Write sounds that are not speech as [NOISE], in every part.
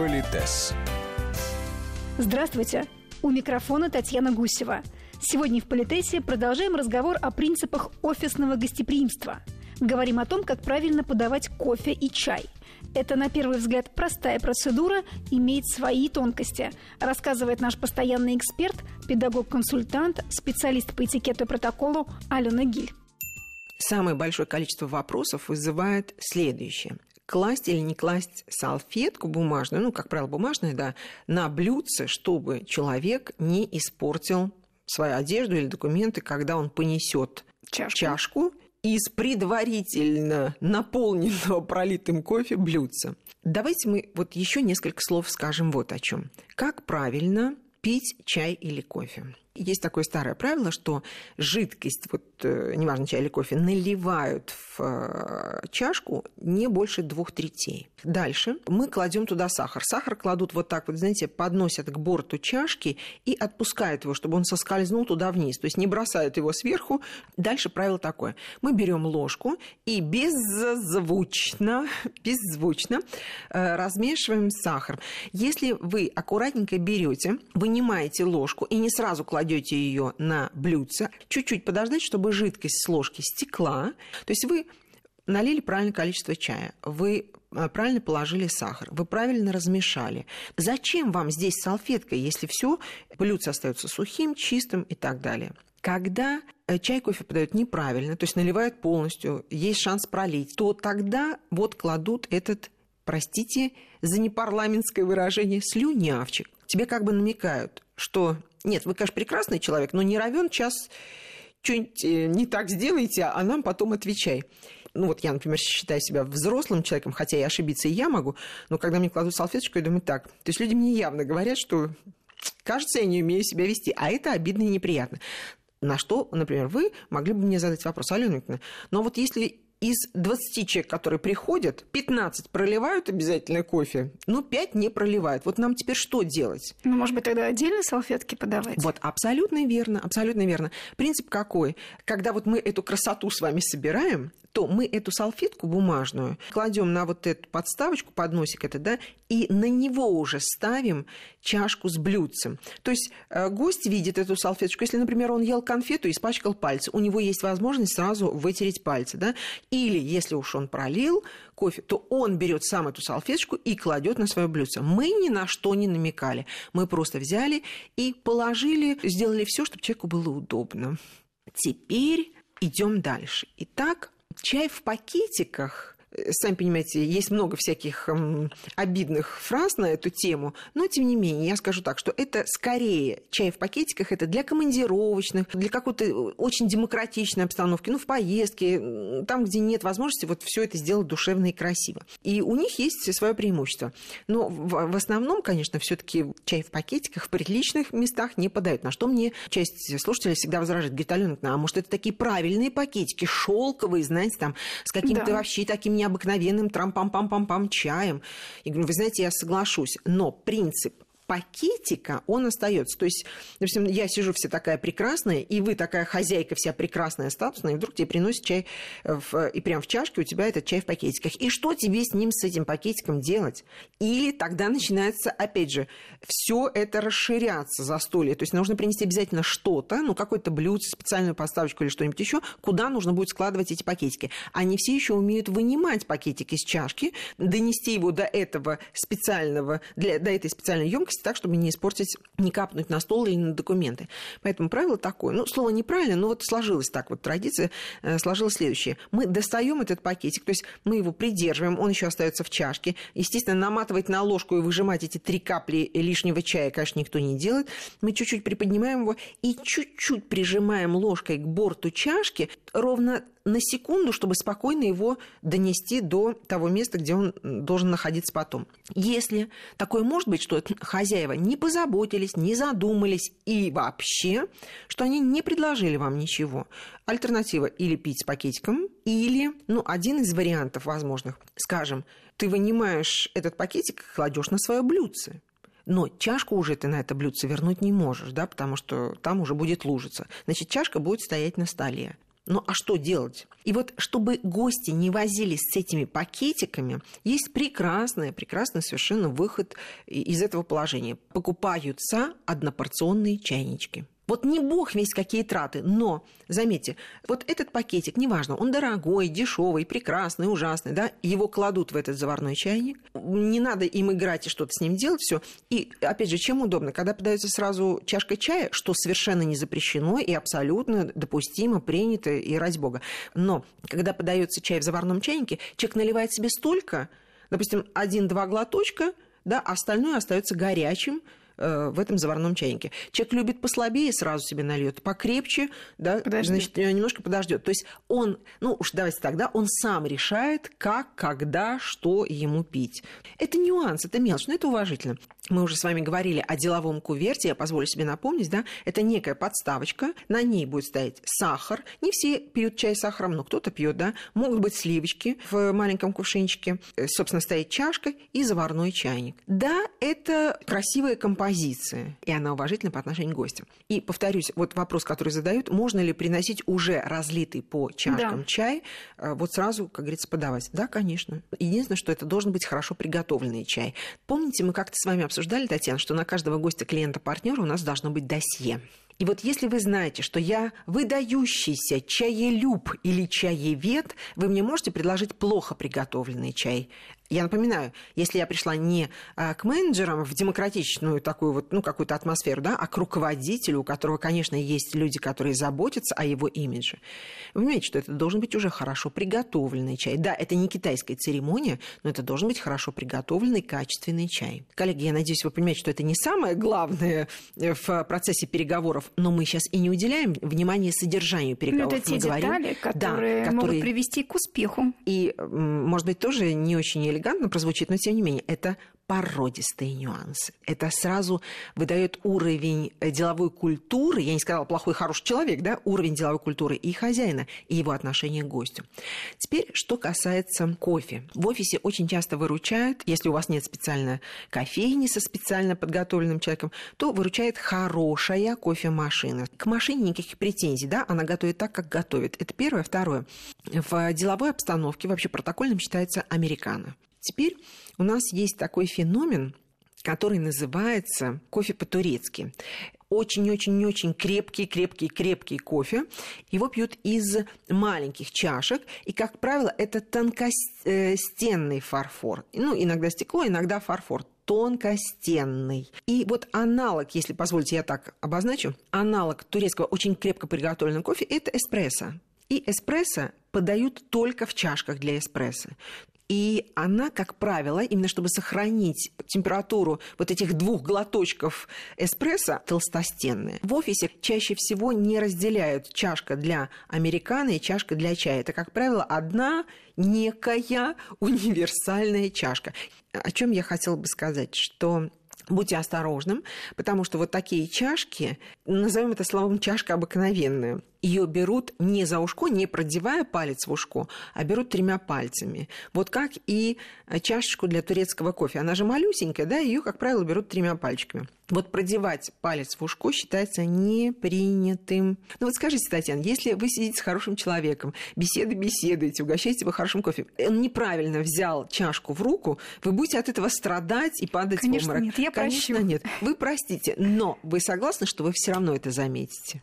Политес. Здравствуйте! У микрофона Татьяна Гусева. Сегодня в Политесе продолжаем разговор о принципах офисного гостеприимства. Говорим о том, как правильно подавать кофе и чай. Это, на первый взгляд, простая процедура, имеет свои тонкости, рассказывает наш постоянный эксперт, педагог-консультант, специалист по этикету и протоколу Алена Гиль. Самое большое количество вопросов вызывает следующее класть или не класть салфетку бумажную, ну, как правило, бумажную, да, на блюдце, чтобы человек не испортил свою одежду или документы, когда он понесет чашку, чашку из предварительно наполненного [LAUGHS] пролитым кофе блюдца. Давайте мы вот еще несколько слов скажем вот о чем. Как правильно пить чай или кофе? Есть такое старое правило, что жидкость, вот э, неважно, чай или кофе, наливают в э, чашку не больше двух третей. Дальше мы кладем туда сахар. Сахар кладут вот так вот, знаете, подносят к борту чашки и отпускают его, чтобы он соскользнул туда вниз. То есть не бросают его сверху. Дальше правило такое. Мы берем ложку и беззвучно, [LAUGHS] беззвучно э, размешиваем сахар. Если вы аккуратненько берете, вынимаете ложку и не сразу кладете ее на блюдце, чуть-чуть подождать, чтобы жидкость с ложки стекла. То есть вы налили правильное количество чая, вы а, правильно положили сахар, вы правильно размешали. Зачем вам здесь салфетка, если все блюдце остается сухим, чистым и так далее? Когда э, чай, кофе подают неправильно, то есть наливают полностью, есть шанс пролить, то тогда вот кладут этот, простите за непарламентское выражение, слюнявчик. Тебе как бы намекают, что нет, вы, конечно, прекрасный человек, но не равен час что-нибудь э, не так сделаете, а нам потом отвечай ну вот я, например, считаю себя взрослым человеком, хотя и ошибиться и я могу, но когда мне кладут салфеточку, я думаю, так, то есть люди мне явно говорят, что кажется, я не умею себя вести, а это обидно и неприятно. На что, например, вы могли бы мне задать вопрос, Алена Викторовна, но вот если из 20 человек, которые приходят, 15 проливают обязательно кофе, но 5 не проливают. Вот нам теперь что делать? Ну, может быть, тогда отдельно салфетки подавать? Вот, абсолютно верно, абсолютно верно. Принцип какой? Когда вот мы эту красоту с вами собираем, то мы эту салфетку бумажную кладем на вот эту подставочку, подносик это, да, и на него уже ставим чашку с блюдцем. То есть э, гость видит эту салфеточку. Если, например, он ел конфету и испачкал пальцы, у него есть возможность сразу вытереть пальцы, да, или если уж он пролил кофе, то он берет сам эту салфеточку и кладет на свое блюдце. Мы ни на что не намекали. Мы просто взяли и положили, сделали все, чтобы человеку было удобно. Теперь идем дальше. Итак, чай в пакетиках сами понимаете, есть много всяких обидных фраз на эту тему, но тем не менее, я скажу так, что это скорее чай в пакетиках, это для командировочных, для какой-то э, очень демократичной обстановки, ну, в поездке, там, где нет возможности вот все это сделать душевно и красиво. И у них есть свое преимущество. Но в, основном, конечно, все-таки чай в пакетиках в приличных местах не подают. На что мне часть слушателей всегда возражает, говорит, Алена, а может, это такие правильные пакетики, шелковые, знаете, там, с каким-то да. вообще таким необыкновенным трам-пам-пам-пам-пам чаем. И говорю, вы знаете, я соглашусь, но принцип пакетика, он остается. То есть, допустим, я сижу вся такая прекрасная, и вы такая хозяйка вся прекрасная, статусная, и вдруг тебе приносят чай в, и прям в чашке у тебя этот чай в пакетиках. И что тебе с ним, с этим пакетиком делать? Или тогда начинается, опять же, все это расширяться застолье. То есть нужно принести обязательно что-то, ну, какой-то блюдо, специальную подставочку или что-нибудь еще, куда нужно будет складывать эти пакетики. Они все еще умеют вынимать пакетик из чашки, донести его до этого специального, для, до этой специальной емкости, так, чтобы не испортить, не капнуть на стол или на документы. Поэтому правило такое. Ну, слово неправильно, но вот сложилось так вот, традиция э, сложилась следующее. Мы достаем этот пакетик, то есть мы его придерживаем, он еще остается в чашке. Естественно, наматывать на ложку и выжимать эти три капли лишнего чая, конечно, никто не делает. Мы чуть-чуть приподнимаем его и чуть-чуть прижимаем ложкой к борту чашки ровно на секунду, чтобы спокойно его донести до того места, где он должен находиться потом. Если такое может быть, что хозяева не позаботились, не задумались и вообще, что они не предложили вам ничего. Альтернатива или пить с пакетиком, или, ну, один из вариантов возможных, скажем, ты вынимаешь этот пакетик и кладешь на свое блюдце. Но чашку уже ты на это блюдце вернуть не можешь, да, потому что там уже будет лужиться. Значит, чашка будет стоять на столе. Ну а что делать? И вот чтобы гости не возились с этими пакетиками, есть прекрасный, прекрасный совершенно выход из этого положения. Покупаются однопорционные чайнички. Вот не бог весь какие траты, но, заметьте, вот этот пакетик, неважно, он дорогой, дешевый, прекрасный, ужасный, да, его кладут в этот заварной чайник, не надо им играть и что-то с ним делать, все. И, опять же, чем удобно, когда подается сразу чашка чая, что совершенно не запрещено и абсолютно допустимо, принято, и ради бога. Но когда подается чай в заварном чайнике, человек наливает себе столько, допустим, один-два глоточка, да, остальное остается горячим, в этом заварном чайнике. Человек любит послабее, сразу себе нальет, покрепче, да, значит, немножко подождет. То есть он, ну уж давайте тогда, он сам решает, как, когда, что ему пить. Это нюанс, это мелочь, но это уважительно. Мы уже с вами говорили о деловом куверте, я позволю себе напомнить, да, это некая подставочка, на ней будет стоять сахар. Не все пьют чай с сахаром, но кто-то пьет, да. Могут быть сливочки в маленьком кувшинчике, э, собственно, стоит чашка и заварной чайник. Да, это красивая композиция позиция, и она уважительна по отношению к гостям. И повторюсь, вот вопрос, который задают, можно ли приносить уже разлитый по чашкам да. чай, э, вот сразу, как говорится, подавать? Да, конечно. Единственное, что это должен быть хорошо приготовленный чай. Помните, мы как-то с вами обсуждали, Татьяна, что на каждого гостя, клиента, партнера у нас должно быть досье. И вот если вы знаете, что я выдающийся чаелюб или чаевед, вы мне можете предложить плохо приготовленный чай. Я напоминаю, если я пришла не а, к менеджерам в демократичную такую вот, ну, какую-то атмосферу, да, а к руководителю, у которого, конечно, есть люди, которые заботятся о его имидже, вы понимаете, что это должен быть уже хорошо приготовленный чай. Да, это не китайская церемония, но это должен быть хорошо приготовленный, качественный чай. Коллеги, я надеюсь, вы понимаете, что это не самое главное э, в процессе переговоров, но мы сейчас и не уделяем внимания содержанию переговоров. Ну, это те мы детали, говорим, которые, да, которые могут привести к успеху. И, может быть, тоже не очень элегантно прозвучит, но тем не менее, это породистые нюансы. Это сразу выдает уровень э, деловой культуры, я не сказала плохой, хороший человек, да, уровень деловой культуры и хозяина, и его отношения к гостю. Теперь, что касается кофе. В офисе очень часто выручают, если у вас нет специально кофейни со специально подготовленным человеком, то выручает хорошая кофемашина. К машине никаких претензий, да, она готовит так, как готовит. Это первое. Второе. В деловой обстановке вообще протокольным считается американо. Теперь у нас есть такой феномен, который называется кофе по-турецки. Очень-очень-очень крепкий, крепкий, крепкий кофе. Его пьют из маленьких чашек. И, как правило, это тонкостенный фарфор. Ну, иногда стекло, иногда фарфор тонкостенный. И вот аналог, если позволите, я так обозначу, аналог турецкого очень крепко приготовленного кофе – это эспрессо. И эспрессо подают только в чашках для эспрессо. И она, как правило, именно чтобы сохранить температуру вот этих двух глоточков эспрессо, толстостенная. В офисе чаще всего не разделяют чашка для американо и чашка для чая. Это, как правило, одна некая универсальная чашка. О чем я хотела бы сказать, что будьте осторожным, потому что вот такие чашки, назовем это словом чашка обыкновенная, ее берут не за ушко, не продевая палец в ушко, а берут тремя пальцами. Вот как и чашечку для турецкого кофе. Она же малюсенькая, да, ее, как правило, берут тремя пальчиками. Вот продевать палец в ушко считается непринятым. Ну вот скажите, Татьяна, если вы сидите с хорошим человеком, беседы беседуете, угощаете его хорошим кофе, он неправильно взял чашку в руку, вы будете от этого страдать и падать Конечно, в обморок. нет, я Конечно, прощу. нет. Вы простите, но вы согласны, что вы все равно это заметите?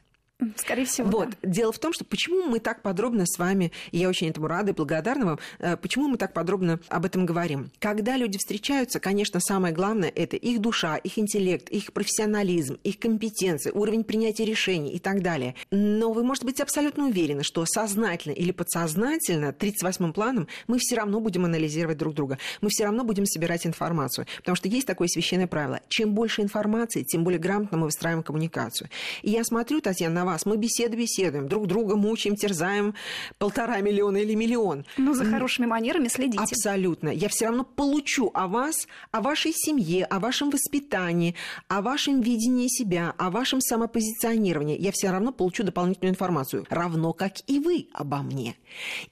Скорее всего. Вот. Да. Дело в том, что почему мы так подробно с вами, и я очень этому рада и благодарна вам, э, почему мы так подробно об этом говорим. Когда люди встречаются, конечно, самое главное это их душа, их интеллект, их профессионализм, их компетенции, уровень принятия решений и так далее. Но вы можете быть абсолютно уверены, что сознательно или подсознательно, 38-м планом, мы все равно будем анализировать друг друга. Мы все равно будем собирать информацию. Потому что есть такое священное правило. Чем больше информации, тем более грамотно мы выстраиваем коммуникацию. И я смотрю, Татьяна, на вас. Мы беседы беседуем, друг друга мучаем, терзаем полтора миллиона или миллион. Ну, за хорошими манерами следите. Абсолютно. Я все равно получу о вас, о вашей семье, о вашем воспитании, о вашем видении себя, о вашем самопозиционировании. Я все равно получу дополнительную информацию, равно как и вы обо мне.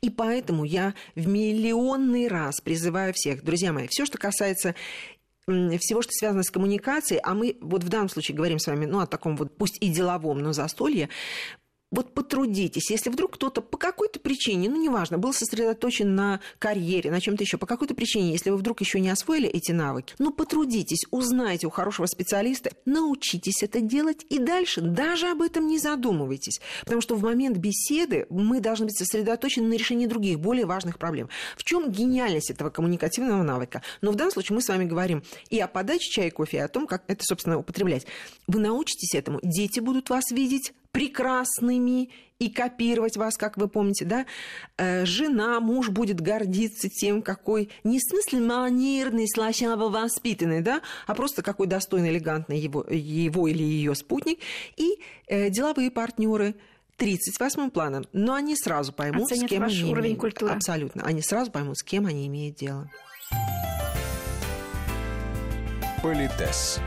И поэтому я в миллионный раз призываю всех, друзья мои, все, что касается всего, что связано с коммуникацией, а мы вот в данном случае говорим с вами ну, о таком вот, пусть и деловом, но застолье, Вот потрудитесь, если вдруг кто-то по какой-то причине, ну неважно, был сосредоточен на карьере, на чем-то еще, по какой-то причине, если вы вдруг еще не освоили эти навыки, ну потрудитесь, узнайте у хорошего специалиста, научитесь это делать и дальше даже об этом не задумывайтесь. Потому что в момент беседы мы должны быть сосредоточены на решении других, более важных проблем. В чем гениальность этого коммуникативного навыка? Но в данном случае мы с вами говорим и о подаче чая и кофе, и о том, как это, собственно, употреблять. Вы научитесь этому, дети будут вас видеть прекрасными и копировать вас, как вы помните, да, э, жена, муж будет гордиться тем, какой, не в смысле манерный, слащаво воспитанный, да, а просто какой достойный, элегантный его, его или ее спутник, и э, деловые партнеры, 38 планом, но они сразу поймут, Оценят с кем ваш они уровень имеют. культуры. Абсолютно. Они сразу поймут, с кем они имеют дело. Политес.